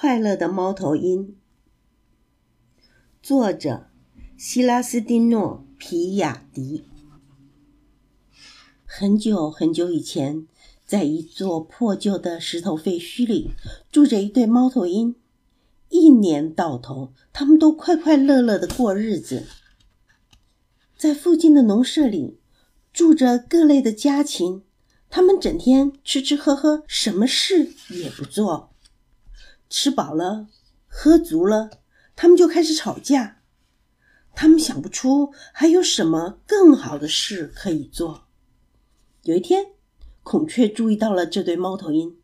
快乐的猫头鹰，作者希拉斯蒂诺·皮亚迪。很久很久以前，在一座破旧的石头废墟里，住着一对猫头鹰。一年到头，他们都快快乐乐的过日子。在附近的农舍里，住着各类的家禽，他们整天吃吃喝喝，什么事也不做。吃饱了，喝足了，他们就开始吵架。他们想不出还有什么更好的事可以做。有一天，孔雀注意到了这对猫头鹰，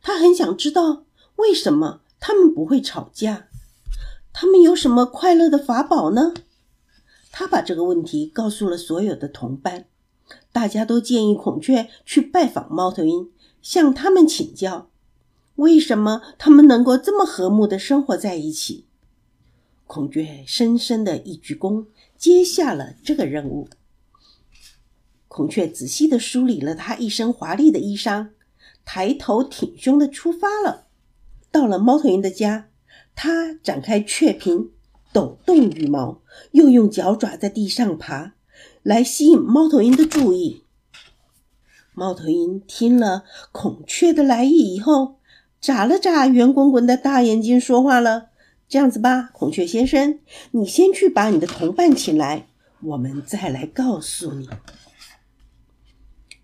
他很想知道为什么他们不会吵架，他们有什么快乐的法宝呢？他把这个问题告诉了所有的同伴，大家都建议孔雀去拜访猫头鹰，向他们请教。为什么他们能够这么和睦的生活在一起？孔雀深深的一鞠躬，接下了这个任务。孔雀仔细的梳理了他一身华丽的衣裳，抬头挺胸的出发了。到了猫头鹰的家，他展开雀屏，抖动羽毛，又用脚爪在地上爬，来吸引猫头鹰的注意。猫头鹰听了孔雀的来意以后，眨了眨圆滚滚的大眼睛，说话了：“这样子吧，孔雀先生，你先去把你的同伴请来，我们再来告诉你。”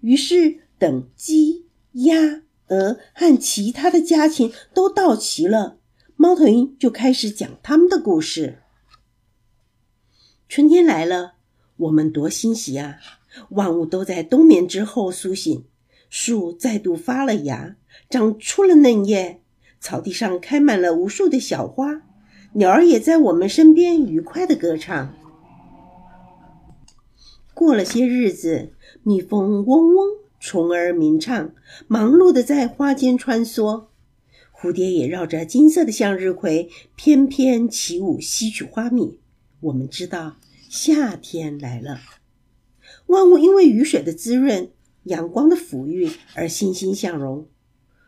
于是，等鸡、鸭、鹅和其他的家禽都到齐了，猫头鹰就开始讲他们的故事。春天来了，我们多欣喜啊！万物都在冬眠之后苏醒，树再度发了芽。长出了嫩叶，草地上开满了无数的小花，鸟儿也在我们身边愉快的歌唱。过了些日子，蜜蜂嗡嗡，虫儿鸣唱，忙碌的在花间穿梭。蝴蝶也绕着金色的向日葵翩翩起舞，吸取花蜜。我们知道夏天来了，万物因为雨水的滋润、阳光的抚育而欣欣向荣。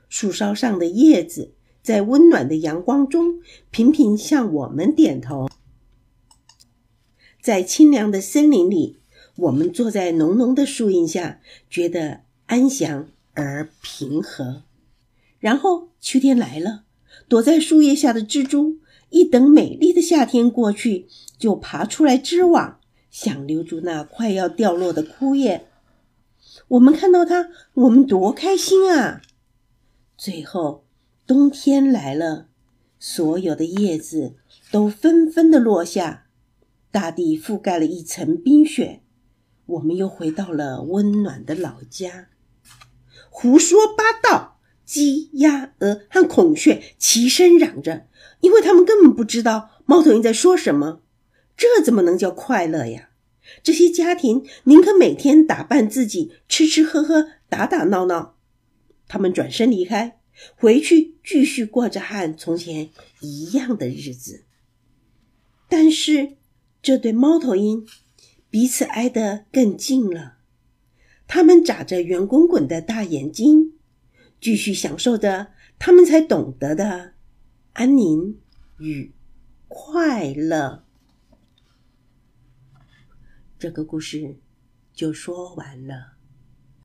树梢上的叶子在温暖的阳光中频频向我们点头。在清凉的森林里，我们坐在浓浓的树荫下，觉得安详而平和。然后秋天来了，躲在树叶下的蜘蛛一等美丽的夏天过去，就爬出来织网，想留住那快要掉落的枯叶。我们看到它，我们多开心啊！最后，冬天来了，所有的叶子都纷纷的落下，大地覆盖了一层冰雪。我们又回到了温暖的老家。胡说八道！鸡、鸭、鹅和孔雀齐声嚷着，因为他们根本不知道猫头鹰在说什么。这怎么能叫快乐呀？这些家庭宁可每天打扮自己，吃吃喝喝，打打闹闹。他们转身离开，回去继续过着和从前一样的日子。但是这对猫头鹰彼此挨得更近了，他们眨着圆滚滚的大眼睛，继续享受着他们才懂得的安宁与快乐。这个故事就说完了。